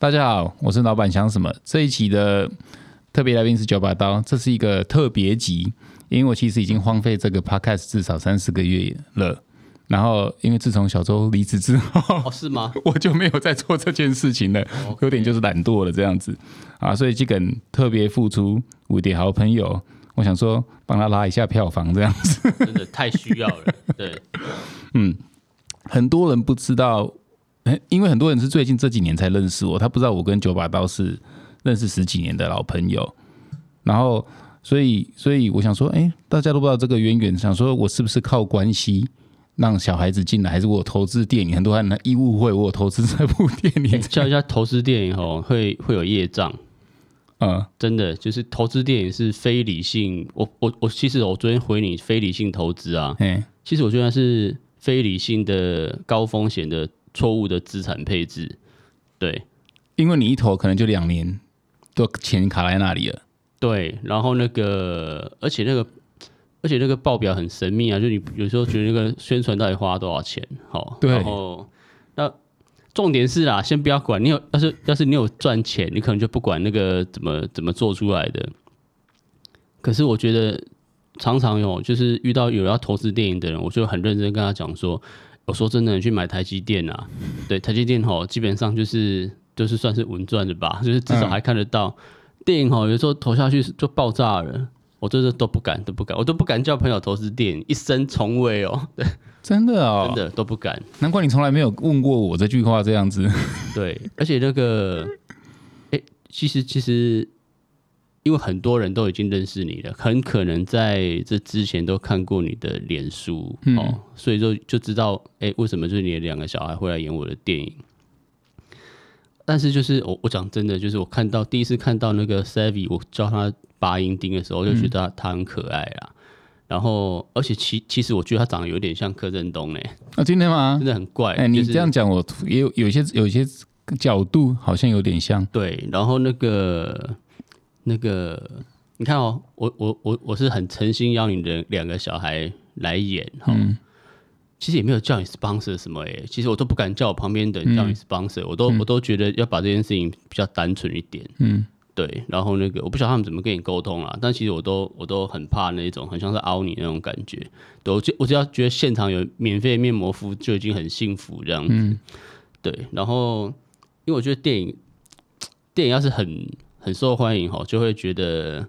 大家好，我是老板想什么。这一期的特别来宾是九把刀，这是一个特别集，因为我其实已经荒废这个 podcast 至少三四个月了。然后，因为自从小周离职之后，哦，是吗？我就没有再做这件事情了，有点就是懒惰了这样子啊。所以这个特别付出五点好朋友，我想说帮他拉一下票房这样子，真的太需要了。对，嗯，很多人不知道。因为很多人是最近这几年才认识我，他不知道我跟九把刀是认识十几年的老朋友，然后所以所以我想说，哎，大家都不知道这个渊源，想说我是不是靠关系让小孩子进来，还是我投资电影？很多人一误会我投资这部电影，叫一下投资电影哦，会会有业障，嗯，真的就是投资电影是非理性。我我我其实我昨天回你非理性投资啊，哎，其实我觉得是非理性的高风险的。错误的资产配置，对，因为你一投可能就两年，都钱卡在那里了。对，然后那个，而且那个，而且那个报表很神秘啊，就你有时候觉得那个宣传到底花多少钱？好，对。然后那重点是啦，先不要管你有，要是要是你有赚钱，你可能就不管那个怎么怎么做出来的。可是我觉得常常有，就是遇到有要投资电影的人，我就很认真跟他讲说。我说真的，你去买台积电啊？对，台积电吼，基本上就是就是算是稳赚的吧，就是至少还看得到电影吼，有时候投下去就爆炸了，我这是都不敢，都不敢，我都不敢叫朋友投资电影，一生从未哦，对，真的哦，真的都不敢。难怪你从来没有问过我这句话这样子。对，而且那个，哎，其实其实。因为很多人都已经认识你了，很可能在这之前都看过你的脸书哦，所以说就知道，哎，为什么就是你的两个小孩会来演我的电影？但是就是我我讲真的，就是我看到第一次看到那个 Savvy，我教他拔音钉的时候，就觉得他很可爱啦。然后，而且其其实我觉得他长得有点像柯震东嘞。啊，今天吗？真的很怪。哎，你这样讲，我也有有些有些角度好像有点像。对，然后那个。那个，你看哦，我我我我是很诚心邀你的两个小孩来演哈，其实也没有叫你 sponsor 什么哎，其实我都不敢叫我旁边的叫你 sponsor，我都我都觉得要把这件事情比较单纯一点，嗯，对，然后那个我不晓得他们怎么跟你沟通啊，但其实我都我都很怕那种很像是凹你那种感觉，我就我只要觉得现场有免费面膜敷就已经很幸福这样子，对，然后因为我觉得电影电影要是很。很受欢迎哈，就会觉得，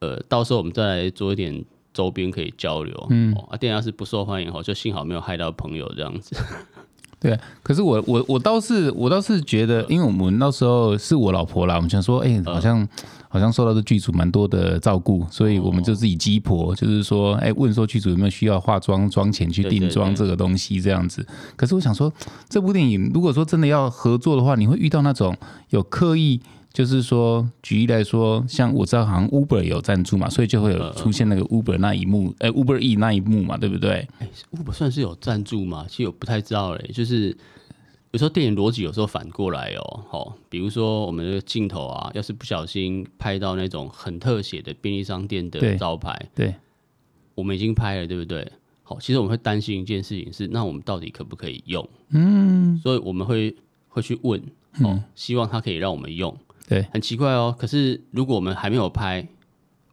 呃，到时候我们再来做一点周边可以交流。嗯，啊，店要是不受欢迎哈，就幸好没有害到朋友这样子。对，可是我我我倒是我倒是觉得，因为我们那时候是我老婆啦，我们想说，哎，好像好像受到这剧组蛮多的照顾，所以我们就自己鸡婆，就是说，哎，问说剧组有没有需要化妆妆前去定妆这个东西这样子。可是我想说，这部电影如果说真的要合作的话，你会遇到那种有刻意。就是说，举例来说，像我知道好像 Uber 有赞助嘛，所以就会有出现那个 Uber 那一幕，哎，Uber E 那一幕嘛，对不对？哎，Uber 算是有赞助嘛？其实我不太知道嘞。就是有时候电影逻辑有时候反过来哦，好，比如说我们的镜头啊，要是不小心拍到那种很特写的便利商店的招牌，对，我们已经拍了，对不对？好，其实我们会担心一件事情是，那我们到底可不可以用？嗯，所以我们会会去问，哦，希望他可以让我们用。对，很奇怪哦。可是如果我们还没有拍，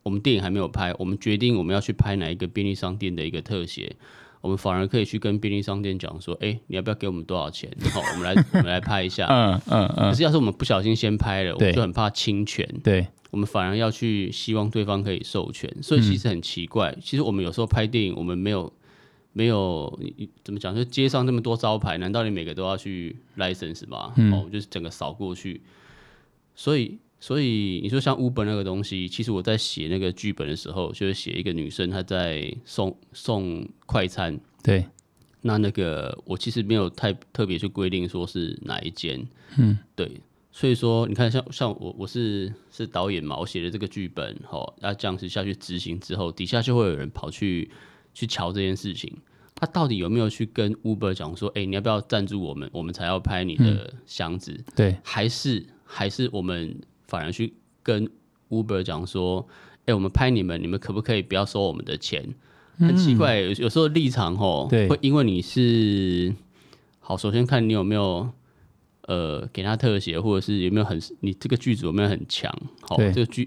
我们电影还没有拍，我们决定我们要去拍哪一个便利商店的一个特写，我们反而可以去跟便利商店讲说：“哎，你要不要给我们多少钱？好，我们来 我们来拍一下。”嗯嗯嗯。可是要是我们不小心先拍了，我们就很怕侵权。对，我们反而要去希望对方可以授权。所以其实很奇怪。其实我们有时候拍电影，我们没有没有怎么讲？就街上那么多招牌，难道你每个都要去 license 吗？哦，就是整个扫过去。所以，所以你说像 Uber 那个东西，其实我在写那个剧本的时候，就是写一个女生她在送送快餐。对，那那个我其实没有太特别去规定说是哪一间。嗯，对。所以说，你看，像像我我是是导演嘛，我写的这个剧本，吼，那这样子下去执行之后，底下就会有人跑去去瞧这件事情。他到底有没有去跟 Uber 讲说，哎，你要不要赞助我们，我们才要拍你的箱子？对，还是？还是我们反而去跟 Uber 讲说，哎，我们拍你们，你们可不可以不要收我们的钱？很奇怪，有有时候立场吼，会因为你是好，首先看你有没有呃，给他特写，或者是有没有很你这个剧组有没有很强？好，对这个剧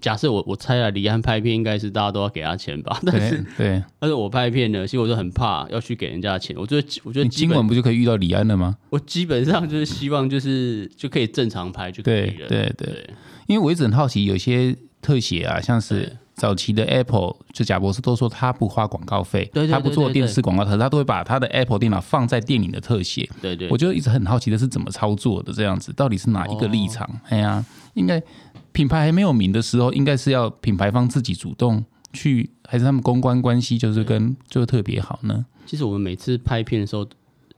假设我我猜啊，李安拍片应该是大家都要给他钱吧？但是对对，但是我拍片呢，其实我就很怕要去给人家钱。我觉得我觉得你今晚不就可以遇到李安了吗？我基本上就是希望就是就可以正常拍就可以了。对对对，对因为我一直很好奇，有些特写啊，像是早期的 Apple，就贾博士都说他不花广告费，对对对他不做电视广告，可是他都会把他的 Apple 电脑放在电影的特写。对对，我就一直很好奇的是怎么操作的，这样子到底是哪一个立场？哦哎呀，应该品牌还没有名的时候，应该是要品牌方自己主动去，还是他们公关关系就是跟就特别好呢？其实我们每次拍片的时候，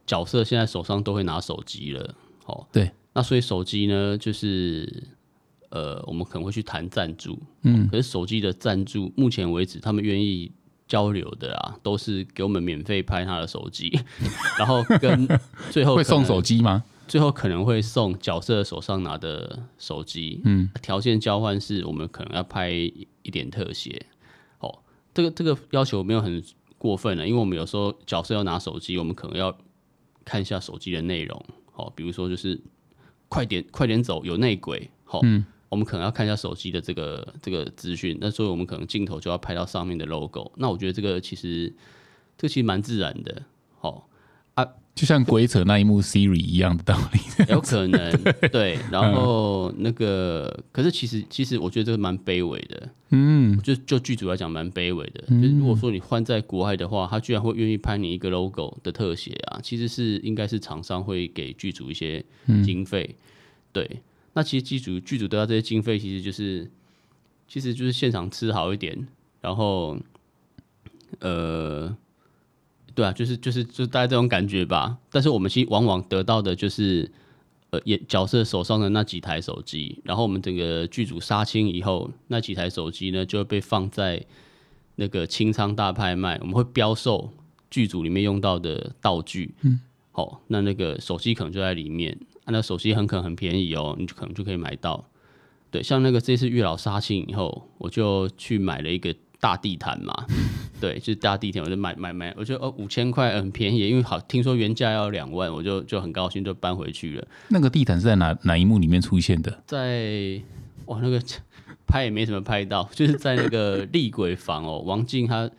角色现在手上都会拿手机了。哦，对，那所以手机呢，就是呃，我们可能会去谈赞助，嗯，可是手机的赞助，目前为止他们愿意交流的啊，都是给我们免费拍他的手机，然后跟最后会送手机吗？最后可能会送角色手上拿的手机，嗯，条件交换是我们可能要拍一点特写，哦，这个这个要求没有很过分了，因为我们有时候角色要拿手机，我们可能要看一下手机的内容，哦，比如说就是快点快点走，有内鬼，好、嗯我们可能要看一下手机的这个这个资讯，那所以我们可能镜头就要拍到上面的 logo，那我觉得这个其实这个其实蛮自然的，哦，就像鬼扯那一幕 Siri 一样的道理。有可能 对，然后那个，可是其实其实我觉得这个蛮卑微的，嗯，就就剧组来讲蛮卑微的。就是如果说你换在国外的话，他居然会愿意拍你一个 logo 的特写啊，其实是应该是厂商会给剧组一些经费。对，那其实剧组剧组得到这些经费，其实就是其实就是现场吃好一点，然后呃。对啊，就是就是就大概这种感觉吧。但是我们其实往往得到的就是，呃，演角色手上的那几台手机，然后我们整个剧组杀青以后，那几台手机呢就会被放在那个清仓大拍卖，我们会标售剧组里面用到的道具。嗯，好，那那个手机可能就在里面，啊、那手机很可能很便宜哦，你就可能就可以买到。对，像那个这次月老杀青以后，我就去买了一个大地毯嘛，对，就是大地毯，我就买买买，我觉得哦五千块很便宜，因为好听说原价要两万，我就就很高兴就搬回去了。那个地毯是在哪哪一幕里面出现的？在哇那个 拍也没什么拍到，就是在那个厉鬼房哦，王静他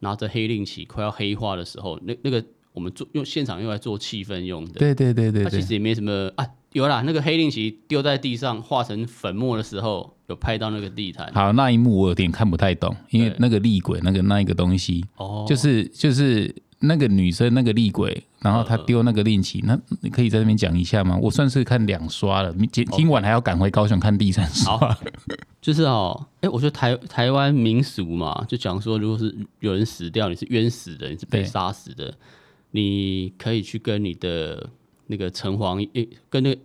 拿着黑令旗快要黑化的时候，那那个我们做用现场用来做气氛用的，对对对对对，它其实也没什么啊，有啦，那个黑令旗丢在地上化成粉末的时候，有拍到那个地毯。好，那一幕我有点看不太懂，因为那个厉鬼那个那一个东西，哦，就是就是那个女生那个厉鬼，然后她丢那个令旗，那你可以在那边讲一下吗？我算是看两刷了，今今晚还要赶回高雄看第三刷。好。就是哦，哎、我觉得台台湾民俗嘛，就讲说，如果是有人死掉，你是冤死的，你是被对。杀死的，你可以去跟你的那个城隍，诶、跟那个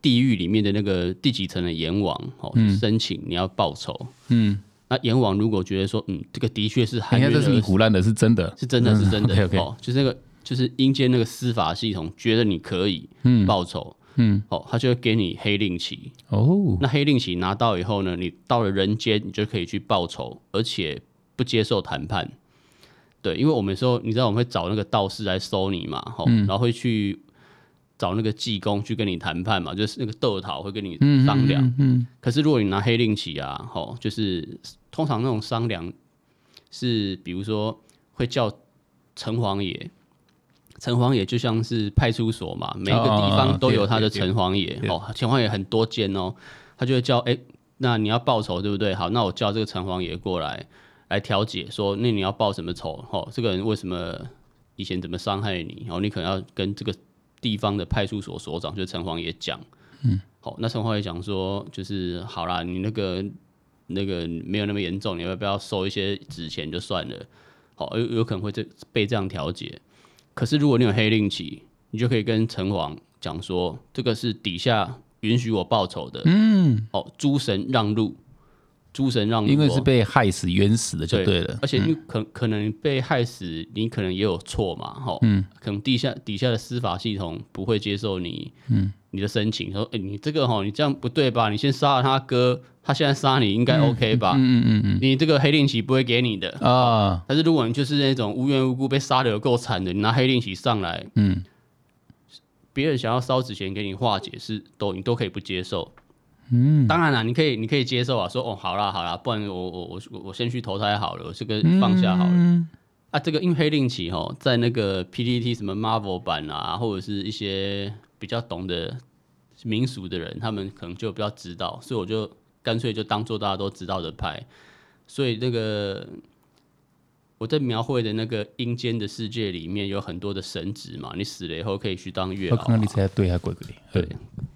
地狱里面的那个第几层的阎王哦，去申请你要报仇。嗯，那阎王如果觉得说，嗯，这个的确是等一下，含冤这是你胡乱的，是真的，是真的是真的哦，就是那个就是阴间那个司法系统觉得你可以嗯。报仇，嗯，哦，他就会给你黑令旗。哦，那黑令旗拿到以后呢，你到了人间，你就可以去报仇，而且不接受谈判。对，因为我们说，你知道我们会找那个道士来收你嘛，吼、然后会去找那个济公去跟你谈判嘛，就是那个窦桃会跟你商量。嗯嗯可是如果你拿黑令旗啊，吼，就是通常那种商量是，比如说会叫城隍爷，城隍爷就像是派出所嘛，每一个地方都有他的城隍爷，哦，城隍爷很多间哦，他就会叫，哎、那你要报仇对不对？好，那我叫这个城隍爷过来来调解，说那你要报什么仇？哦，这个人为什么以前怎么伤害你？然后你可能要跟这个地方的派出所所长，就是城隍爷讲。嗯好，那城隍也讲说，就是好啦，你那个那个没有那么严重，你要不要收一些纸钱就算了？好，有有可能会这被这样调解。可是如果你有黑令旗，你就可以跟城隍讲说，这个是底下允许我报仇的。嗯，哦，诸神让路，诸神让路、哦，因为是被害死冤死的就对了。而且因为可可能被害死，你可能也有错嘛，哈，嗯，可能地下底下的司法系统不会接受你，嗯，你的申请，说，哎、你这个哈，你这样不对吧？你先杀了他哥，他现在杀你应该 OK 吧？嗯嗯嗯你这个黑令旗不会给你的。嗯啊，但是如果你就是那种无缘无故被杀的有够惨的，你拿黑令旗上来，嗯，别人想要烧纸钱给你化解，是都你都可以不接受。嗯，当然了，你可以你可以接受啊，说哦，好啦好啦，不然我我我我我先去投胎好了，我这个放下好了。啊，这个因为黑令旗哈，在那个 PPT 什么 Marvel 版啊，或者是一些比较懂得民俗的人，他们可能就比较知道，所以我就干脆就当做大家都知道的拍。所以那个我在描绘的那个阴间的世界里面，有很多的神职嘛，你死了以后可以去当月老。我看你才对啊，鬼鬼对，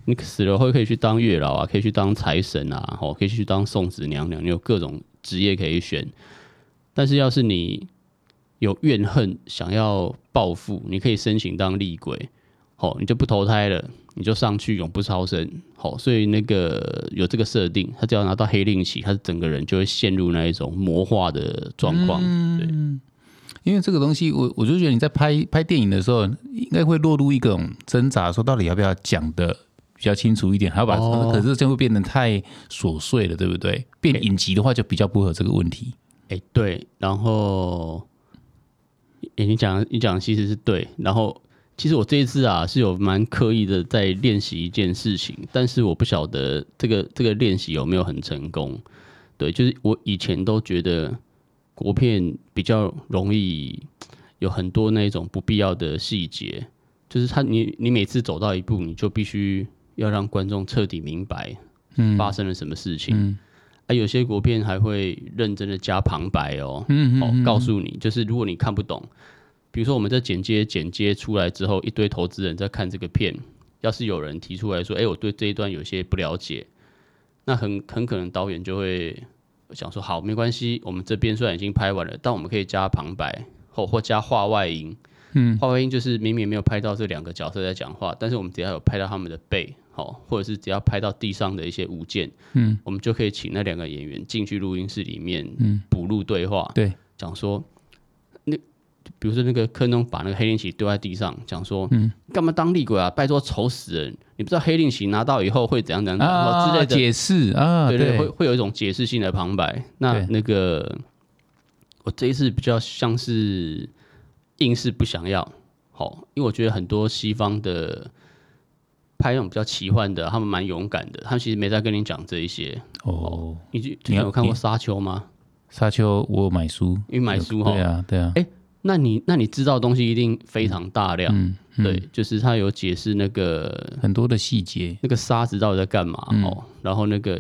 你死了后可以去当月老啊，可以去当财神啊，哦，可以去当送子娘娘，你有各种职业可以选。但是要是你有怨恨，想要报复，你可以申请当厉鬼，好，你就不投胎了，你就上去永不超生，好，所以那个有这个设定，他只要拿到黑令旗，他整个人就会陷入那一种魔化的状况，对，因为这个东西，我我就觉得你在拍拍电影的时候，应该会落入一种挣扎，说到底要不要讲的比较清楚一点，还要把，可是这会变得太琐碎了，对不对？变影集的话就比较不合这个问题，哎，对，然后。哎，你讲你讲其实是对，然后其实我这一次啊是有蛮刻意的在练习一件事情，但是我不晓得这个这个练习有没有很成功。对，就是我以前都觉得国片比较容易有很多那种不必要的细节，就是他你你每次走到一步，你就必须要让观众彻底明白发生了什么事情。啊，有些国片还会认真的加旁白哦，哦，告诉你，就是如果你看不懂，比如说我们在剪接剪接出来之后，一堆投资人在看这个片，要是有人提出来说，哎，我对这一段有些不了解，那很很可能导演就会想说，好，没关系，我们这边虽然已经拍完了，但我们可以加旁白，或或加话外音，嗯，话外音就是明明没有拍到这两个角色在讲话，但是我们只要有拍到他们的背。好，或者是只要拍到地上的一些物件，嗯，我们就可以请那两个演员进去录音室里面，嗯，补录对话，对，讲说，那比如说那个柯东把那个黑令旗丢在地上，讲说，嗯，干嘛当厉鬼啊？拜托，愁死人！你不知道黑令旗拿到以后会怎样怎样啊之类的解释啊，对对，会会有一种解释性的旁白。那那个我这一次比较像是硬是不想要，好，因为我觉得很多西方的。拍那种比较奇幻的，他们蛮勇敢的。他们其实没在跟你讲这一些哦。你你有看过《沙丘》吗？《沙丘》我买书，因为买书哈。对啊，对啊。哎，那你那你知道东西一定非常大量。嗯，对，就是他有解释那个很多的细节，那个沙子到底在干嘛哦。然后那个，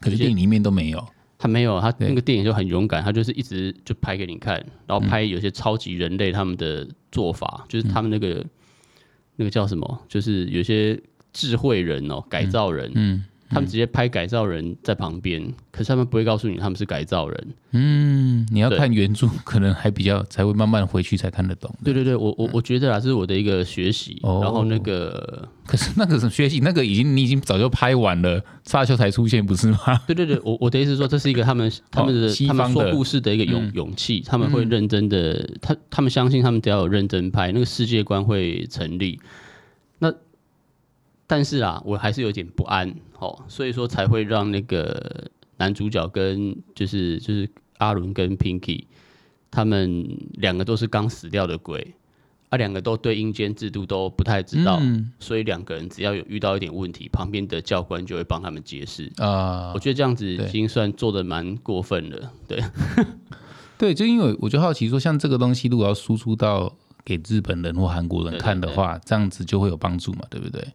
可是电影里面都没有。他没有，他那个电影就很勇敢，他就是一直就拍给你看，然后拍有些超级人类他们的做法，就是他们那个。那个叫什么？就是有些智慧人哦，改造人，嗯，他们直接拍改造人在旁边，可是他们不会告诉你他们是改造人。嗯，你要看原著，可能还比较才会慢慢回去才看得懂。对对对，我我我觉得啊，这是我的一个学习。然后那个，可是那个是学习，那个已经你已经早就拍完了，沙丘才出现不是吗？对对对，我我的意思说，这是一个他们他们的他们说故事的一个勇勇气，他们会认真的，他他们相信他们只要有认真拍，那个世界观会成立。但是啊，我还是有点不安，哦，所以说才会让那个男主角跟就是就是阿伦跟 Pinky 他们两个都是刚死掉的鬼，啊，两个都对阴间制度都不太知道，所以两个人只要有遇到一点问题，旁边的教官就会帮他们解释啊。我觉得这样子已经算做的蛮过分了，对，对，就因为我就好奇说，像这个东西如果要输出到给日本人或韩国人看的话，这样子就会有帮助嘛，对不对？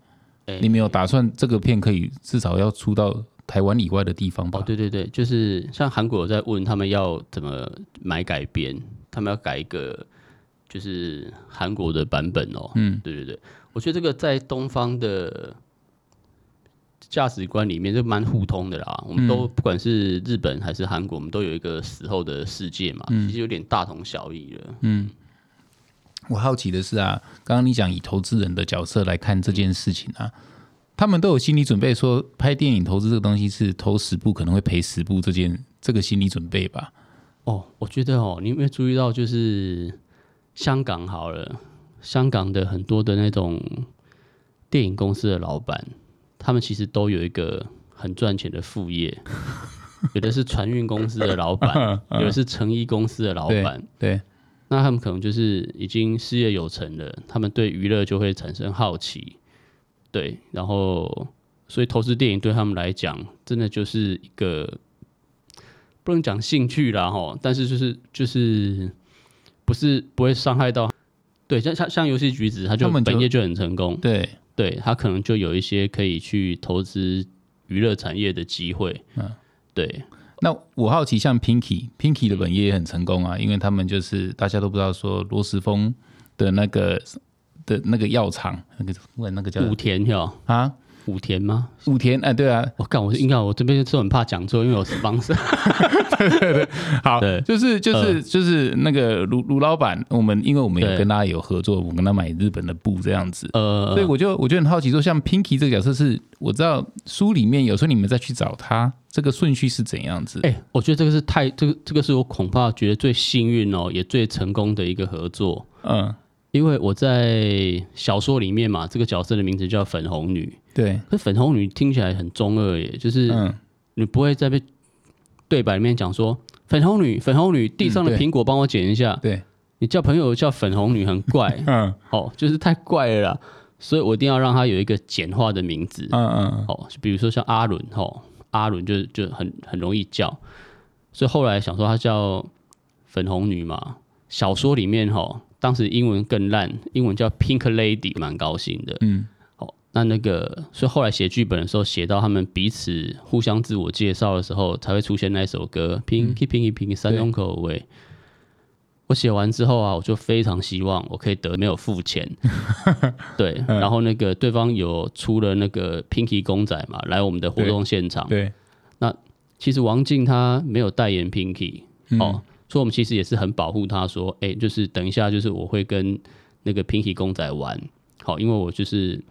你没有打算这个片可以至少要出到台湾以外的地方吧？哦，对对对，就是像韩国在问他们要怎么买改编，他们要改一个就是韩国的版本哦。嗯，对对对，我觉得这个在东方的价值观里面就蛮互通的啦。我们都不管是日本还是韩国，我们都有一个死后的世界嘛，其实有点大同小异了。嗯。我好奇的是啊，刚刚你讲以投资人的角色来看这件事情啊，他们都有心理准备，说拍电影投资这个东西是投十部可能会赔十部，这件这个心理准备吧？哦，我觉得哦，你有没有注意到，就是香港好了，香港的很多的那种电影公司的老板，他们其实都有一个很赚钱的副业，有的是船运公司的老板，有的是成衣公司的老板，对。那他们可能就是已经事业有成了，他们对娱乐就会产生好奇，对，然后所以投资电影对他们来讲，真的就是一个不能讲兴趣啦哈，但是就是就是不是不会伤害到，对，像像像游戏橘子，他就本业就很成功，对，对他可能就有一些可以去投资娱乐产业的机会，嗯对，那我好奇，像 Pinky，Pinky 的本业也很成功啊，因为他们就是大家都不知道说罗时丰的那个的那个药厂，那个问那个叫武田哟，啊武田吗？武田，哎，对啊，我干，我是应该我这边是很怕讲错，因为我是方式。好对，就是就是就是那个卢卢老板，我们因为我们有对跟他有合作，我跟他买日本的布这样子，呃，所以我就我就很好奇，说像 Pinky 这个角色是，我知道书里面有时候你们再去找他，这个顺序是怎样子？哎、我觉得这个是太这个这个是我恐怕觉得最幸运哦，也最成功的一个合作。嗯，因为我在小说里面嘛，这个角色的名字叫粉红女，对，可粉红女听起来很中二耶，就是嗯，你不会在被对白里面讲说粉红女，粉红女，地上的苹果帮我捡一下。对，你叫朋友叫粉红女很怪，嗯哦，就是太怪了啦，所以我一定要让她有一个简化的名字。嗯嗯，哦，比如说像阿伦哦，阿伦就就很很容易叫，所以后来想说她叫粉红女嘛。小说里面哈，当时英文更烂，英文叫 Pink Lady，蛮高兴的。嗯，哦，那那个，所以后来写剧本的时候，写到他们彼此互相自我介绍的时候，才会出现那首歌 Pinky Pinky Pinky 三种口味。我写完之后啊，我就非常希望我可以得没有付钱，对，然后那个对方有出了那个 Pinky 公仔嘛，来我们的活动现场。对，那其实王静她没有代言 Pinky，嗯。哦，所以我们其实也是很保护他，说，哎、就是等一下，就是我会跟那个 Pinky 公仔玩，好，因为我就是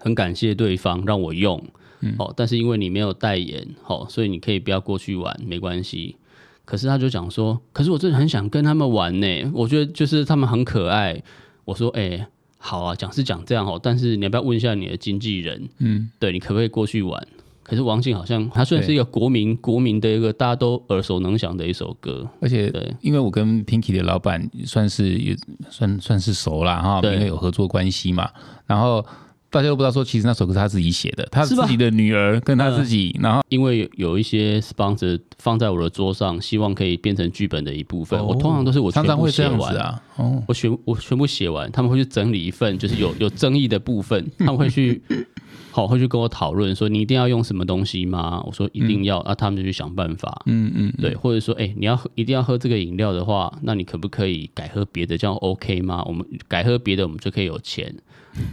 很感谢对方让我用，嗯好，但是因为你没有代言，好，所以你可以不要过去玩，没关系。可是他就讲说，可是我真的很想跟他们玩呢，我觉得就是他们很可爱。我说，哎、好啊，讲是讲这样哦，但是你要不要问一下你的经纪人？嗯，对你可不可以过去玩？可是王静好像，他虽然是一个国民国民的一个大家都耳熟能详的一首歌，而且对因为我跟 Pinky 的老板算是也算算是熟啦哈，对因为有合作关系嘛，然后。大家都不知道说，其实那首歌是他自己写的，他自己的女儿跟他自己，然后因为有有一些 sponsor 放在我的桌上，希望可以变成剧本的一部分。哦我通常都是我全常常部写完会这样子，啊，哦，我全我全部写完，他们会去整理一份，就是有 有争议的部分，他们会去 好会去跟我讨论说你一定要用什么东西吗？我说一定要，啊，他们就去想办法。嗯嗯，对，或者说，哎、你要喝一定要喝这个饮料的话，那你可不可以改喝别的？这样 OK 吗？我们改喝别的，我们就可以有钱。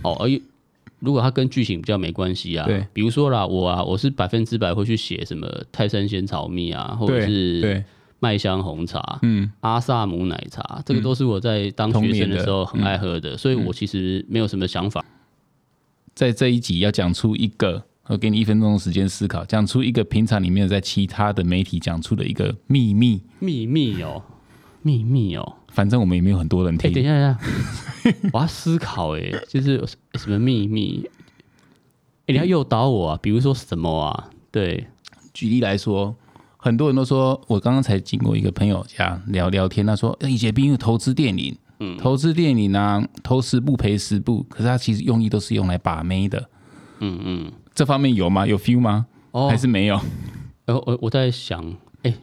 哦，而如果它跟剧情比较没关系啊，对，比如说啦，我啊，我是百分之百会去写什么泰山仙草蜜啊，或者是对，麦香红茶、嗯，阿萨姆奶茶，这个都是我在当学生的时候很爱喝的，所以嗯我其实没有什么想法。在这一集要讲出一个，我给你一分钟的时间思考，讲出一个平常你没有在其他的媒体讲出的一个秘密。秘密哦，秘密哦，反正我们也没有很多人哎、听。等一下，等一下，我要思考哎，就是什么秘密？哎、你要诱导我啊，比如说什么啊？对，举例来说，很多人都说，我刚刚才经过一个朋友家聊聊天，他说，以前因为投资电影，嗯，投资电影啊，投十部赔十部，可是他其实用意都是用来把妹的。嗯嗯，这方面有吗？有 feel 吗？哦还，是没有？然后我我在想，哎、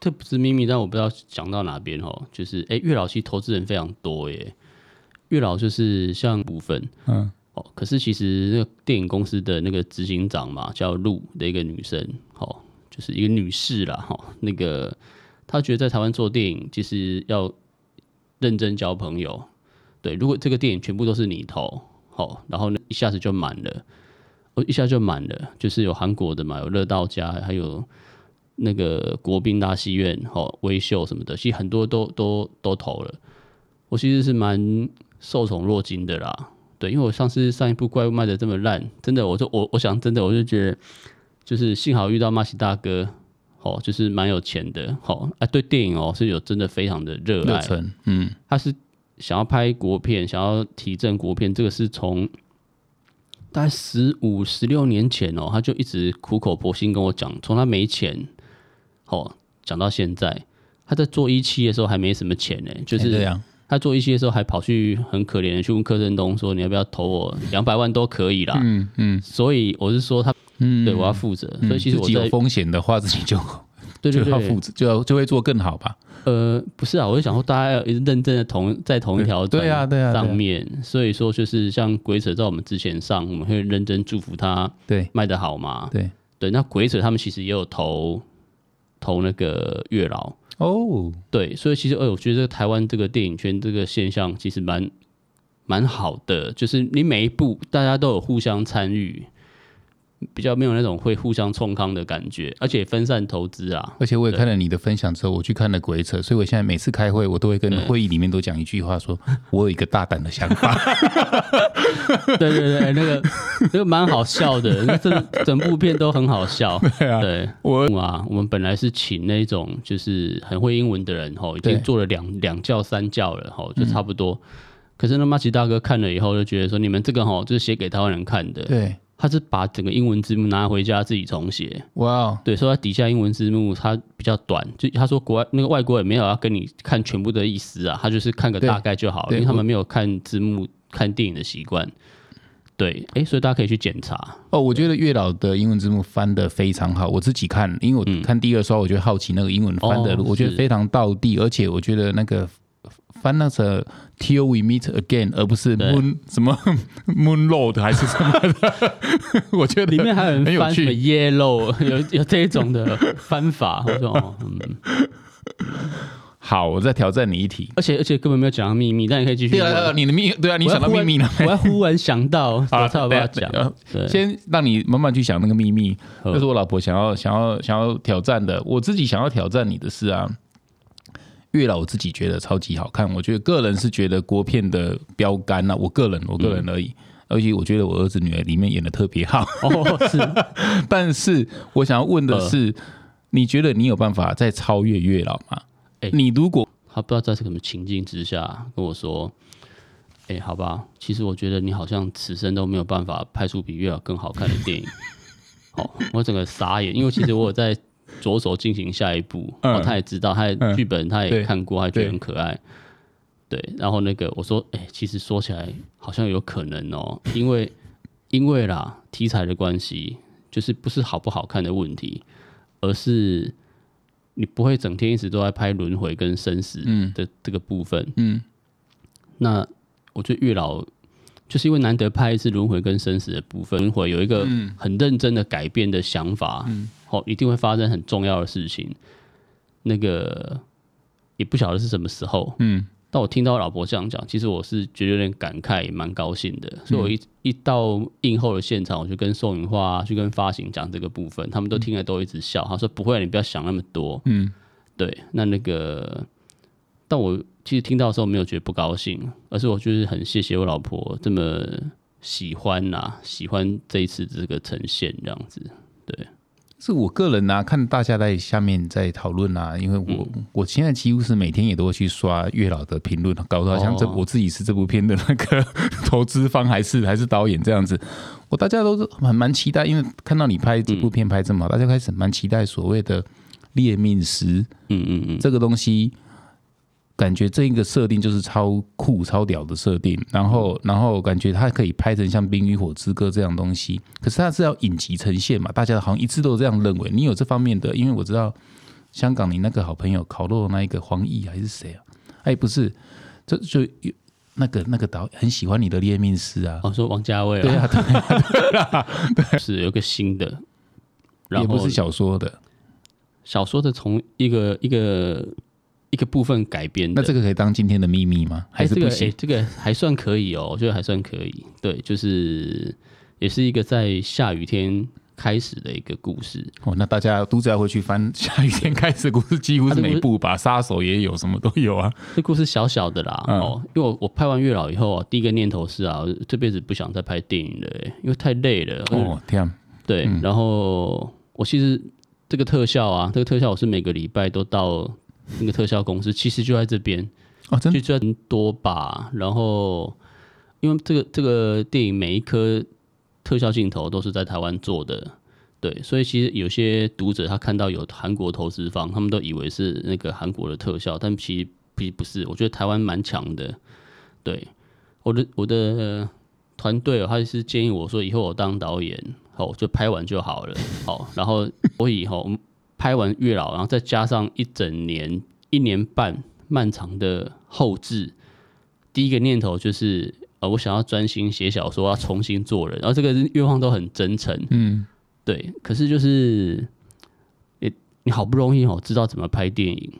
这不是秘密，但我不知道讲到哪边哦。就是哎、月老其实投资人非常多耶，月老就是像股份嗯哦，可是其实那个电影公司的那个执行长嘛，叫陆的一个女生，哦，就是一个女士啦，哈、哦，那个她觉得在台湾做电影，其实要认真交朋友。对，如果这个电影全部都是你投，好、然后呢一下子就满了，哦，一下就满了，就是有韩国的嘛，有乐道家，还有那个国宾大戏院，哦，微秀什么的，其实很多都都都投了。我其实是蛮受宠若惊的啦，对，因为我上次上一部怪物卖的这么烂，真的，我就我我想真的，我就觉得就是幸好遇到马西大哥，哦，就是蛮有钱的，哦，啊，对电影哦是有真的非常的热爱，嗯他是想要拍国片，想要提振国片，这个是从大概十五、十六年前哦，他就一直苦口婆心跟我讲，从他没钱，哦，讲到现在，他在做一期的时候还没什么钱呢，就是哎这样，他做一期的时候还跑去很可怜的去问柯震东说你要不要投我两百万都可以啦。嗯嗯所以我是说他嗯，对我要负责，嗯所以其实我有风险的话，自己就对对对就要负责，就要就会做更好吧。呃不是啊，我就想说大家要认真的同在同一条对对啊对啊对啊上面，所以说就是像鬼扯在我们之前上，我们会认真祝福他对卖得好嘛。对，对，那鬼扯他们其实也有投投那个月老，哦，对，所以其实呃，我觉得台湾这个电影圈这个现象其实蛮蛮好的，就是你每一部大家都有互相参与，比较没有那种会互相冲康的感觉，而且分散投资啊。而且我也看了你的分享之后，我去看了鬼扯，所以我现在每次开会，我都会跟会议里面都讲一句话说，我有一个大胆的想法。对对对，那个那个蛮好笑的，那整整部片都很好笑。对啊，对，我啊，我们本来是请那种就是很会英文的人吼，已经做了两两教三教了吼，就差不多。可是那马奇大哥看了以后就觉得说，你们这个吼就是写给台湾人看的，对，他是把整个英文字幕拿回家自己重写。哇哦，对，说他底下英文字幕它比较短，就他说国外那个外国也没有要跟你看全部的意思啊，他就是看个大概就好了，因为他们没有看字幕看电影的习惯。对，哎，所以大家可以去检查。哦，我觉得月老的英文字幕翻的非常好，我自己看，因为我看第二刷，我就好奇那个英文翻的，我觉得非常到地，而且我觉得那个翻那个 Till we meet again，而不是对 Moon 什么 Moon Road 还是什么的，我觉得里面还有人很有翻什么。yellow，有有这种的翻法。我说哦，嗯，好，我再挑战你一题。而且而且根本没有讲到秘密，但你可以继续对问。啊，你的秘对啊，你想到秘密了？我要忽然想到，好我才有办法讲。先让你慢慢去想那个秘密，好这是我老婆想要想要想要挑战的。我自己想要挑战你的事啊，月老我自己觉得超级好看，我觉得个人是觉得国片的标杆呐、啊，我个人我个人而已。而且我觉得我儿子女儿里面演的特别好，哦，是 但是我想要问的是，你觉得你有办法再超越月老吗？哎你如果他不知道在什么情境之下跟我说：“哎、好吧，其实我觉得你好像此生都没有办法拍出比月老更好看的电影。”好，我整个傻眼，因为其实我有在着手进行下一步，嗯。哦，他也知道，他剧本他也看过，他觉得很可爱。对，然后那个我说：“哎、其实说起来好像有可能哦，因为因为啦题材的关系，就是不是好不好看的问题，而是你不会整天一直都在拍轮回跟生死嗯。的这个部分。嗯。那我觉得月老就是因为难得拍一次轮回跟生死的部分，轮回有一个嗯很认真的改变的想法，哦，一定会发生很重要的事情。那个也不晓得是什么时候，嗯但我听到老婆这样讲，其实我是觉得有点感慨，也蛮高兴的。所以我嗯一一到映后的现场，我就跟宋云花、去跟发行讲这个部分，他们都听了都一直笑。他说：“不会，你不要想那么多。”嗯对，那那个，但我其实听到的时候没有觉得不高兴，而是我就是很谢谢我老婆这么喜欢呐、喜欢这一次这个呈现这样子。对，是我个人啊，看大家在下面在讨论呐，因为我、我现在几乎是每天也都会去刷月老的评论，搞得好像这、哦我自己是这部片的那个 投资方，还是还是导演这样子。我大家都是很蛮期待，因为看到你拍这部片拍这么好，大家开始蛮期待所谓的猎命师嗯嗯嗯，这个东西。感觉这一个设定就是超酷、超屌的设定，然后，然后感觉它可以拍成像《冰与火之歌》这样东西，可是它是要影集呈现嘛？大家好像一致都这样认为。你有这方面的？因为我知道香港你那个好朋友烤肉那一个黄奕还是谁啊？哎，不是，这就有那个那个导很喜欢你的《猎命师》啊，哦，说王家卫对啊，对啊，对是有个新的，然后也不是小说的。小说的从一个一个一个部分改编的。那这个可以当今天的秘密吗？还是不行？哎这个还算可以哦，我觉得还算可以。对，就是也是一个在下雨天开始的一个故事。哦，那大家读者要回去翻下雨天开始的故事，几乎是每部吧，杀手也有，什么都有啊。这故事小小的啦，嗯哦，因为我我拍完月老以后啊，第一个念头是啊，我这辈子不想再拍电影了、欸，因为太累了。哦，天啊，对，然后我其实这个特效啊，这个特效我是每个礼拜都到那个特效公司，其实就在这边，哦，真的就在多吧。然后因为这个这个电影每一颗特效镜头都是在台湾做的，对，所以其实有些读者他看到有韩国投资方，他们都以为是那个韩国的特效，但其实不不是。我觉得台湾蛮强的。对，我的我的团队哦，他是建议我说，以后我当导演，好就拍完就好了。好，然后我以 后拍完月老，然后再加上一整年、一年半漫长的后置，第一个念头就是。呃，我想要专心写小说，要重新做人，然后这个愿望都很真诚，嗯，对。可是就是，你你好不容易哦知道怎么拍电影，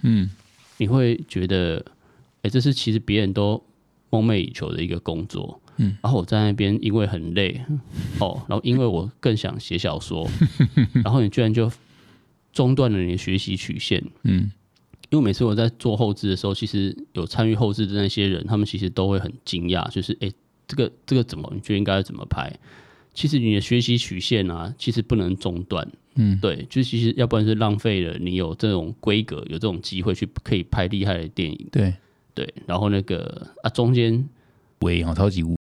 嗯，你会觉得，哎，这是其实别人都梦寐以求的一个工作，嗯。然后我在那边因为很累，哦，然后因为我更想写小说，然后你居然就中断了你的学习曲线，嗯。因为每次我在做后置的时候，其实有参与后置的那些人，他们其实都会很惊讶，就是哎，这个这个怎么？你觉得应该怎么拍？其实你的学习曲线啊，其实不能中断。嗯，对，就其实要不然是浪费了你有这种规格、有这种机会去可以拍厉害的电影。对对，然后那个啊，中间喂，好超级无，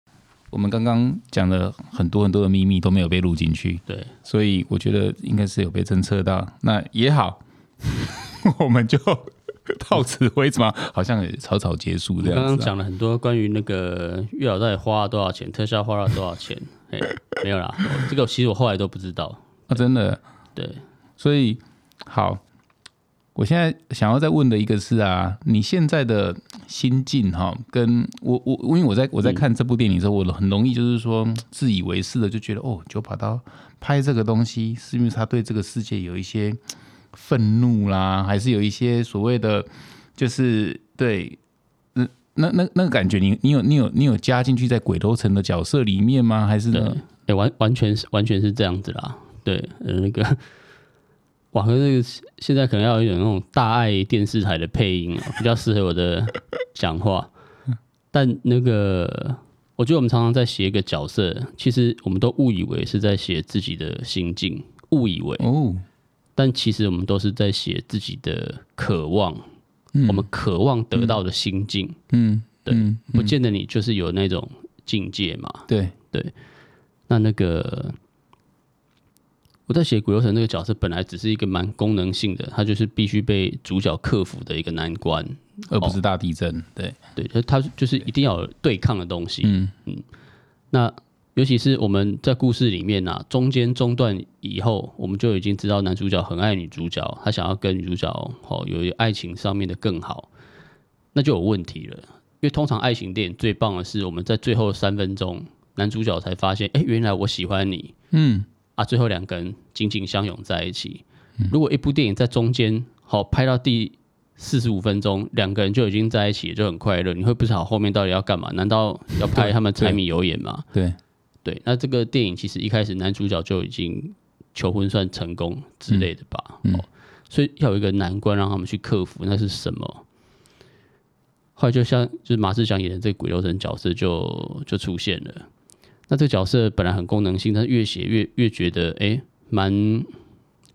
我们刚刚讲了很多很多的秘密都没有被录进去。对，所以我觉得应该是有被侦测到。那也好，我们就。到此为止嘛？好像也草草结束这样。刚刚讲了很多关于那个月老到底花了多少钱，特效花了多少钱？哎，没有啦，这个其实我后来都不知道啊，真的。对，所以好，我现在想要再问的一个是啊，你现在的心境哈，跟我我因为我在我在看这部电影的时候，我很容易就是说自以为是的就觉得哦，九把刀拍这个东西是因为他对这个世界有一些。愤怒啦，还是有一些所谓的，就是对，那那那那个感觉，你你有你有你有加进去在鬼头城的角色里面吗？还是呢？哎，完完全是完全是这样子啦。对，呃，那个瓦和这个现在可能要有一种那种大爱电视台的配音啊，比较适合我的讲话。但那个，我觉得我们常常在写一个角色，其实我们都误以为是在写自己的心境，误以为哦。但其实我们都是在写自己的渴望，我们渴望得到的心境。嗯，对，不见得你就是有那种境界嘛。对对，那那个我在写鬼游城那个角色，本来只是一个蛮功能性的，他就是必须被主角克服的一个难关，而不是大地震。对对，他就是一定要有对抗的东西。嗯嗯，那。尤其是我们在故事里面啊，中间中断以后，我们就已经知道男主角很爱女主角，他想要跟女主角哦有爱情上面的更好，那就有问题了。因为通常爱情电影最棒的是，我们在最后三分钟，男主角才发现，哎，原来我喜欢你。嗯，啊，最后两个人紧紧相拥在一起。如果一部电影在中间好拍到第四十五分钟，两个人就已经在一起，就很快乐，你会不知道后面到底要干嘛？难道要拍他们柴米油盐吗？对。对，那这个电影其实一开始男主角就已经求婚算成功之类的吧，哦，所以要有一个难关让他们去克服，那是什么？后来就像就是马志祥演的这个鬼留神角色就就出现了。那这个角色本来很功能性，但越写越越觉得哎，蛮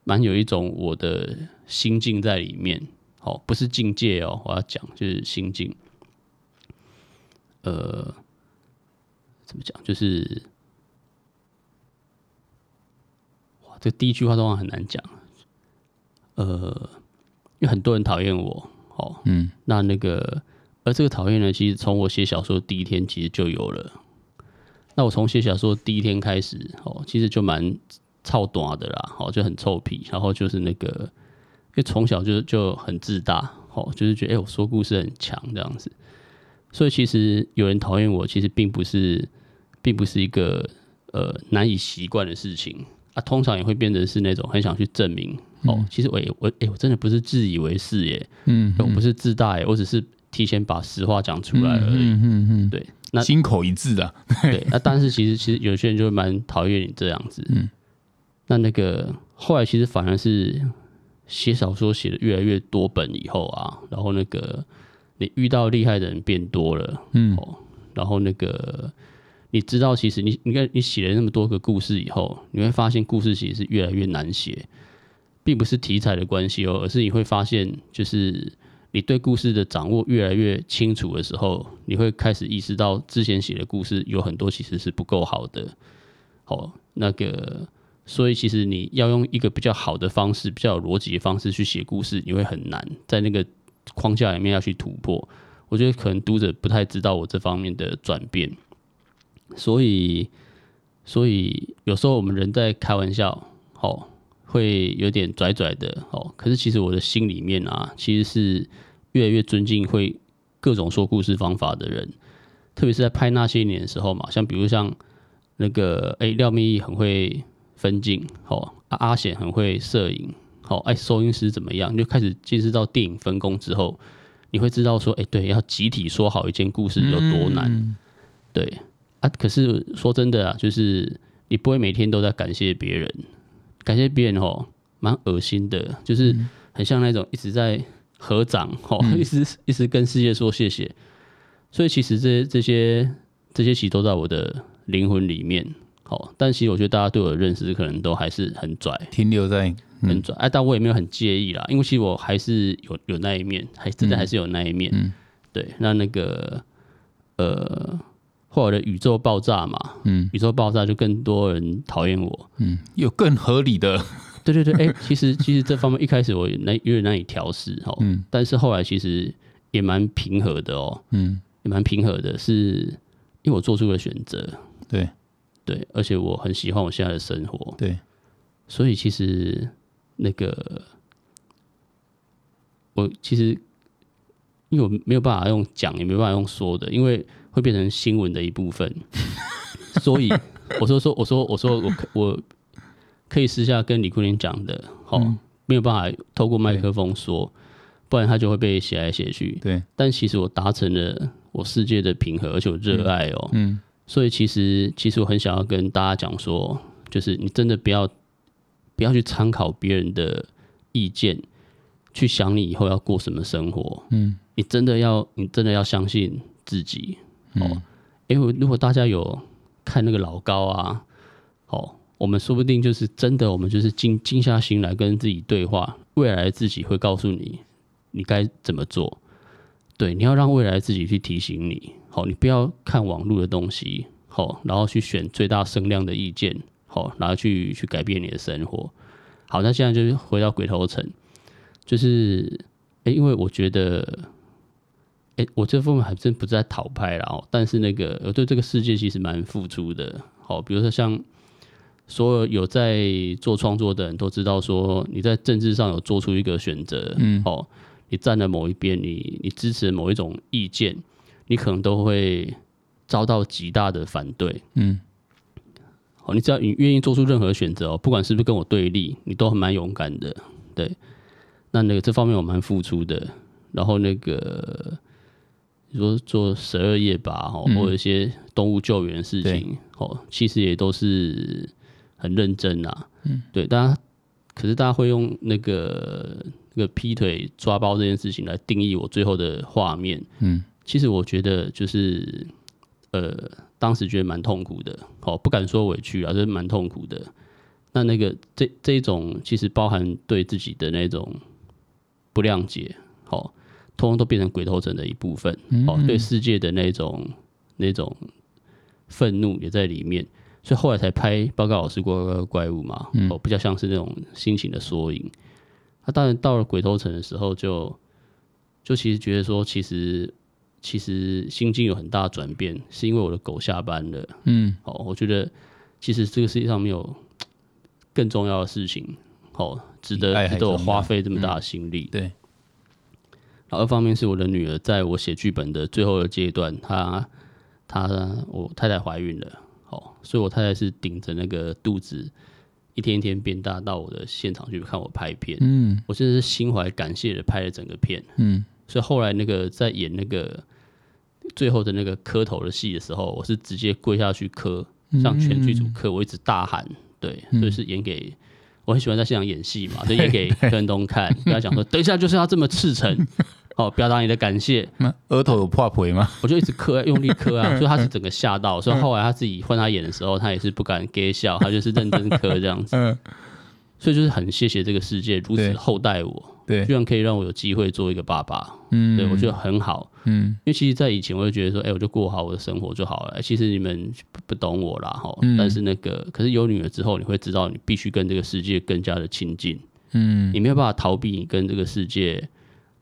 蛮有一种我的心境在里面。哦，不是境界哦，我要讲就是心境。呃，怎么讲？就是哇。这第一句话通常很难讲，呃，因为很多人讨厌我，哦，嗯，那那个，而这个讨厌呢，其实从我写小说第一天其实就有了。那我从写小说第一天开始，哦，其实就蛮操短的啦，哦，就很臭屁，然后就是那个，因为从小就就很自大，哦，就是觉得哎，我说故事很强这样子，所以其实有人讨厌我，其实并不是，并不是一个呃难以习惯的事情。啊，通常也会变成是那种很想去证明哦，其实我我哎，我真的不是自以为是耶，嗯，我不是自大耶，我只是提前把实话讲出来而已，嗯嗯嗯，对，那心口一致啊，对，那但是其实其实有些人就蛮讨厌你这样子，嗯，那那个后来其实反而是写小说写的越来越多本以后啊，然后那个你遇到厉害的人变多了，嗯，然后那个。你知道，其实你你看，你写了那么多个故事以后，你会发现故事其实是越来越难写，并不是题材的关系哦，而是你会发现，就是你对故事的掌握越来越清楚的时候，你会开始意识到之前写的故事有很多其实是不够好的。好，那个所以其实你要用一个比较好的方式、比较有逻辑的方式去写故事，你会很难在那个框架里面要去突破。我觉得可能读者不太知道我这方面的转变，所以所以有时候我们人在开玩笑，哦，会有点拽拽的，哦，可是其实我的心里面啊，其实是越来越尊敬会各种说故事方法的人，特别是在拍那些年的时候嘛，像比如像那个哎廖明义很会分镜，哦阿阿显很会摄影，好哎收音师怎么样，就开始见识到电影分工之后。你会知道说，哎，对，要集体说好一件故事有多难，对啊。可是说真的啊，就是你不会每天都在感谢别人，感谢别人哦，蛮恶心的，就是很像那种一直在合掌哦，一直一直跟世界说谢谢。所以其实这这些这些其实都在我的灵魂里面，好，但其实我觉得大家对我的认识可能都还是很拽，停留在。很拽哎，但我也没有很介意啦，因为其实我还是有有那一面，还真的还是有那一面。嗯，对，那那个呃，后来的宇宙爆炸嘛，嗯，宇宙爆炸就更多人讨厌我，嗯，有更合理的，对对对，哎，其实其实这方面一开始我难有点难以调试哈，嗯，但是后来其实也蛮平和的哦，嗯，也蛮平和的，是因为我做出了选择，对。对，而且我很喜欢我现在的生活，对，所以其实。那个，我其实因为我没有办法用讲，也没办法用说的，因为会变成新闻的一部分。所以我说说，我说我说我我可以私下跟李坤林讲的，好，没有办法透过麦克风说，不然他就会被写来写去。对，但其实我达成了我世界的平和，而且我热爱哦。嗯，所以其实其实我很想要跟大家讲说，就是你真的不要。不要去参考别人的意见，去想你以后要过什么生活。嗯，你真的要，你真的要相信自己。哦，因为如果大家有看那个老高啊，哦，我们说不定就是真的，我们就是静静下心来跟自己对话，未来自己会告诉你你该怎么做。对，你要让未来自己去提醒你。好，你不要看网络的东西，好，然后去选最大声量的意见。好，然后去去改变你的生活。好，那现在就是回到鬼头城，就是哎，因为我觉得，哎，我这部分还真不在讨拍了哦。但是那个我对这个世界其实蛮付出的。好，比如说像所有有在做创作的人都知道，说你在政治上有做出一个选择，嗯，哦，你站在某一边，你你支持某一种意见，你可能都会遭到极大的反对，嗯。哦，你只要你愿意做出任何选择哦，不管是不是跟我对立，你都很蛮勇敢的，对。那那个这方面我蛮付出的，然后那个你说做十二夜吧，哦，或者一些动物救援的事情，哦，其实也都是很认真呐，嗯，对。大家可是大家会用那个那个劈腿抓包这件事情来定义我最后的画面，嗯，其实我觉得就是呃。当时觉得蛮痛苦的，哦不敢说委屈啊，就是蛮痛苦的。那那个这这种其实包含对自己的那种不谅解，好，通通都变成鬼头城的一部分。哦，对世界的那种那种愤怒也在里面，所以后来才拍报告老师过怪物嘛，哦，比较像是那种心情的缩影。那当然到了鬼头城的时候，就就其实觉得说，其实。其实心境有很大的转变，是因为我的狗下班了。嗯，哦，我觉得其实这个世界上没有 更重要的事情，哦，值得值得我花费这么大的心力。对。二方面是我的女儿，在我写剧本的最后的阶段，她她我太太怀孕了，哦，所以我太太是顶着那个肚子一天一天变大，到我的现场去看我拍片。嗯，我真的是心怀感谢的拍了整个片。嗯，所以后来那个在演那个。最后的那个磕头的戏的时候，我是直接跪下去磕，向全剧组磕，我一直大喊，对，所以是演给我很喜欢在现场演戏嘛，就演给跟东看，跟他讲说，等一下就是要这么赤诚，哦，表达你的感谢。额头有破皮吗？我就一直磕，用力磕啊，所以他是整个吓到，所以后来他自己换他演的时候，他也是不敢给笑，他就是认真磕这样子。嗯，所以就是很谢谢这个世界如此厚待我，对居然可以让我有机会做一个爸爸，嗯，对我觉得很好。嗯因为其实，在以前我就觉得说，哎、我就过好我的生活就好了。其实你们不不懂我啦，哈、嗯但是那个，可是有女儿之后，你会知道你必须跟这个世界更加的亲近，嗯你没有办法逃避你跟这个世界，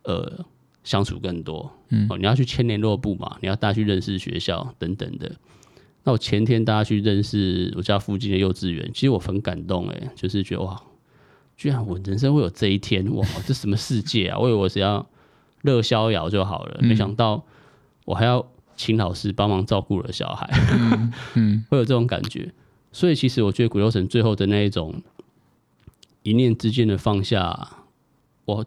呃，相处更多。嗯哦，你要去签联络部嘛，你要大家去认识学校等等的。那我前天大家去认识我家附近的幼稚园，其实我很感动哎，就是觉得哇，居然我人生会有这一天哇，这什么世界啊！我以为我只要乐逍遥就好了，嗯没想到我还要请老师帮忙照顾我的小孩，嗯 会有这种感觉。所以其实我觉得古流神最后的那一种一念之间的放下，我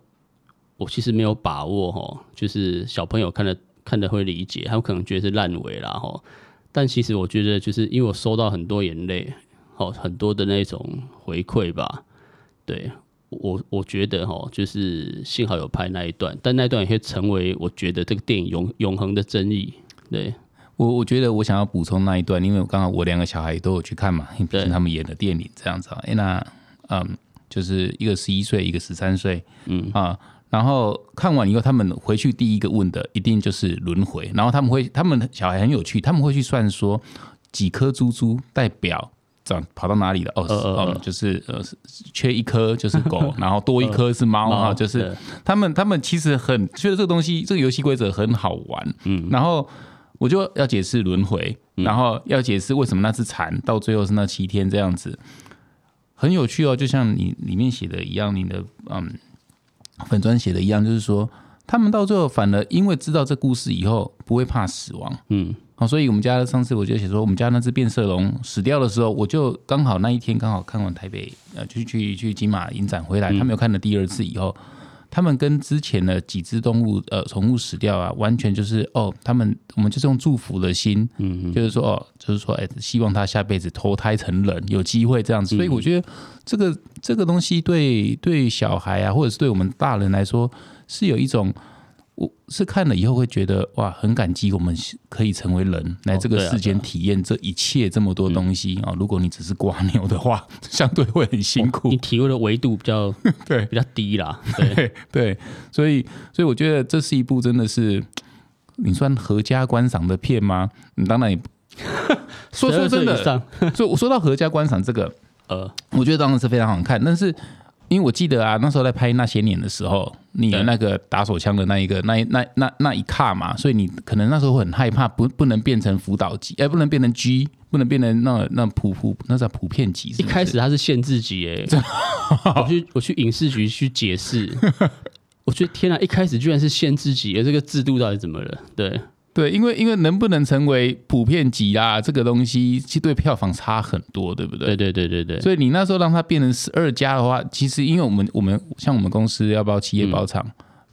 我其实没有把握哈，就是小朋友看的看的会理解，他们可能觉得是烂尾啦哈。但其实我觉得，就是因为我收到很多眼泪，好，很多的那种回馈吧，对我我觉得哈，就是幸好有拍那一段，但那一段也会成为我觉得这个电影永永恒的争议，对。我我觉得我想要补充那一段，因为我刚好我两个小孩都有去看嘛，毕他们演的电影这样子啊。哎，那嗯，就是一个十一岁，一个十三岁，嗯啊，然后看完以后，他们回去第一个问的一定就是轮回，然后他们会，他们小孩很有趣，他们会去算说几颗珠珠代表。长跑到哪里了？哦，呃呃哦，就是呃，缺一颗就是狗，然后多一颗是猫啊，就是他们他们其实很觉得这个东西，这个游戏规则很好玩，嗯，然后我就要解释轮回，然后要解释为什么那只蝉到最后是那七天这样子，很有趣哦，就像你里面写的一样，你的嗯粉砖写的一样，就是说他们到最后反而因为知道这故事以后不会怕死亡，嗯。好，所以我们家上次我就写说，我们家那只变色龙死掉的时候，我就刚好那一天刚好看完台北呃，就去去金马影展回来，他们有看了第二次以后，他们跟之前的几只动物呃宠物死掉啊，完全就是哦，他们我们就是用祝福的心，嗯就是说哦，就是说哎，希望他下辈子投胎成人，有机会这样子。所以我觉得这个这个东西对对小孩啊，或者是对我们大人来说，是有一种。我是看了以后会觉得哇，很感激我们可以成为人，来这个世间体验这一切这么多东西啊、如果你只是瓜牛的话，相对会很辛苦。你。体会的维度比较 对。比较低啦，对，对。对，所以所以我觉得这是一部真的是你算合家观赏的片吗？你当然也说说真12岁以的，上所以我说到合家观赏这个，呃，我觉得当然是非常好看，但是因为我记得啊，那时候在拍那些年的时候，你的那个打手枪的那一个那一那那那一卡嘛，所以你可能那时候会很害怕，不不能变成辅导级，哎、不能变成 G，不能变成那那普普那叫普遍级是是，一开始他是限制级诶，我去我去影视局去解释，我觉得天啊，一开始居然是限制级，这个制度到底怎么了？对，对，因为因为能不能成为普遍级啊，这个东西其实对票房差很多，对不对？对对对对对，所以你那时候让它变成十二家的话，其实因为我们我们像我们公司要不要企业包场，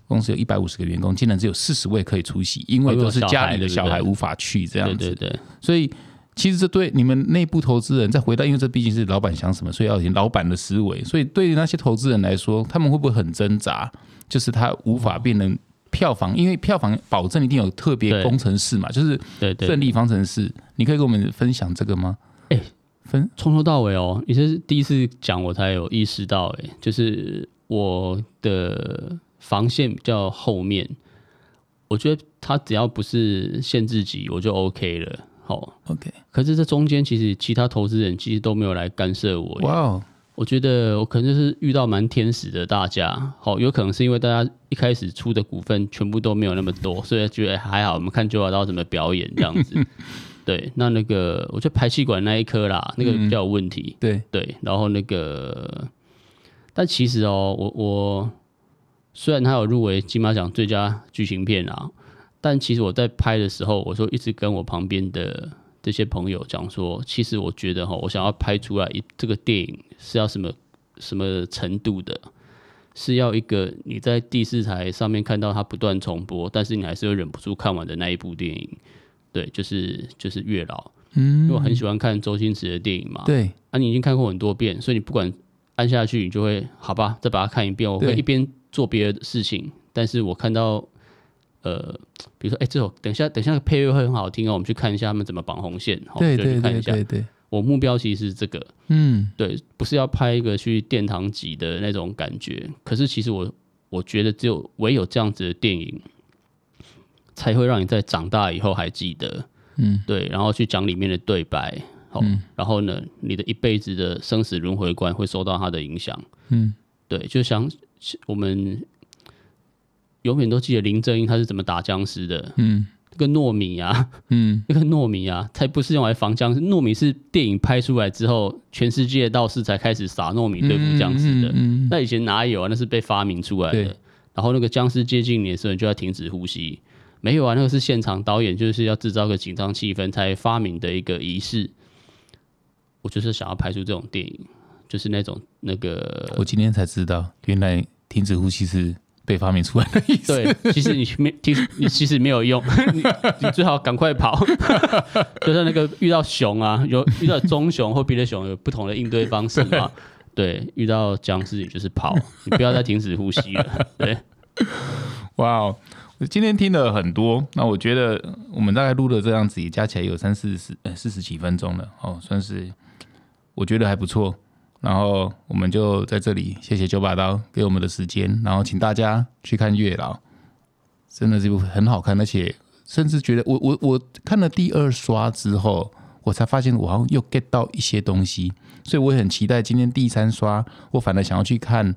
公司有一百五十个员工，竟然只有四十位可以出席，因为都是家里的小孩无法去这样子。对对对，所以其实这对你们内部投资人再回到，因为这毕竟是老板想什么，所以要有老板的思维。所以对于那些投资人来说，他们会不会很挣扎？就是他无法变成票房，因为票房保证一定有特别对工程师嘛，就是胜利方程式。你可以跟我们分享这个吗？哎分从头到尾哦，你这是第一次讲，我才有意识到，哎，就是我的防线比较后面，我觉得他只要不是限制级，我就 OK 了。好，OK，可是这中间其实其他投资人其实都没有来干涉我。哇哦，我觉得我可能就是遇到蛮天使的大家，好，有可能是因为大家一开始出的股份全部都没有那么多，所以觉得还好，我们看九把刀怎么表演这样子。对，那那个我觉得排气管那一颗啦，那个比较有问题。对，对，然后那个，但其实哦，我我虽然他有入围金马奖最佳剧情片啊，但其实我在拍的时候，我就一直跟我旁边的这些朋友讲说，其实我觉得哈，我想要拍出来一这个电影是要什么什么程度的，是要一个你在第四台上面看到它不断重播，但是你还是会忍不住看完的那一部电影。对，就是就是月老，嗯因嗯为我很喜欢看周星驰的电影嘛。对，啊，你已经看过很多遍，所以你不管按下去，你就会好吧，再把它看一遍。我会一边做别的事情，但是我看到呃，比如说，哎、这首等一下，等一下配乐会很好听哦，我们去看一下他们怎么绑红线，好对对看一下。对对对，我目标其实是这个，嗯，对，不是要拍一个去殿堂级的那种感觉。可是其实我我觉得只有唯有这样子的电影，才会让你在长大以后还记得，嗯，对，然后去讲里面的对白，哦，然后呢，你的一辈子的生死轮回观会受到它的影响，嗯，对，就像我们永远都记得林正英他是怎么打僵尸的，嗯那个糯米啊，嗯 那个糯米啊，才不是用来防僵尸，糯米是电影拍出来之后，全世界道士才开始撒糯米对付僵尸的。嗯嗯那以前哪有啊？那是被发明出来的。然后那个僵尸接近你的时候，你就要停止呼吸。没有啊，那个是现场导演就是要制造个紧张气氛才发明的一个仪式。我就是想要拍出这种电影，就是那种那个我今天才知道，原来停止呼吸是被发明出来的意思。对，其实你没，其实你其实没有用，你你最好赶快跑。就是那个遇到熊啊，有遇到棕熊或别的熊有不同的应对方式嘛。对，遇到僵尸你就是跑，你不要再停止呼吸了。对，哇哦！我今天听了很多，那我觉得我们大概录了这样子，也加起来有三四十呃四十几分钟了哦，算是我觉得还不错。然后我们就在这里谢谢九把刀给我们的时间，然后请大家去看《月老》，真的这部很好看，而且甚至觉得我我我看了第二刷之后，我才发现我好像又 get 到一些东西，所以我也很期待今天第三刷，我反而想要去看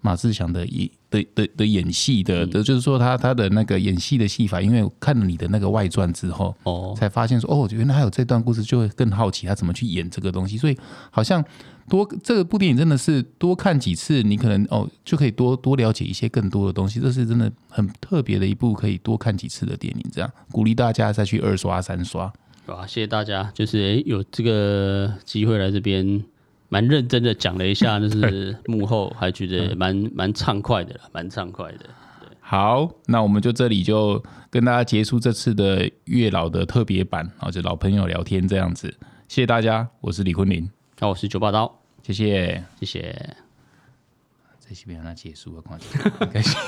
马志祥的演的的的演戏的的，就是说他他的那个演戏的戏法，因为我看了你的那个外传之后，哦，才发现说哦，原来还有这段故事，就会更好奇他怎么去演这个东西。所以好像多这个部电影真的是多看几次，你可能哦就可以多多了解一些更多的东西。这是真的很特别的一部可以多看几次的电影，这样鼓励大家再去二刷三刷。好，谢谢大家，就是诶有这个机会来这边。蛮认真的讲了一下，就是 幕后还觉得蛮蛮畅快的，蛮畅快的。好，那我们就这里就跟大家结束这次的月老的特别版，然后就老朋友聊天这样子。谢谢大家，我是李坤林，那我是九把刀，谢谢，谢谢。这期别让它结束了，快点，开心。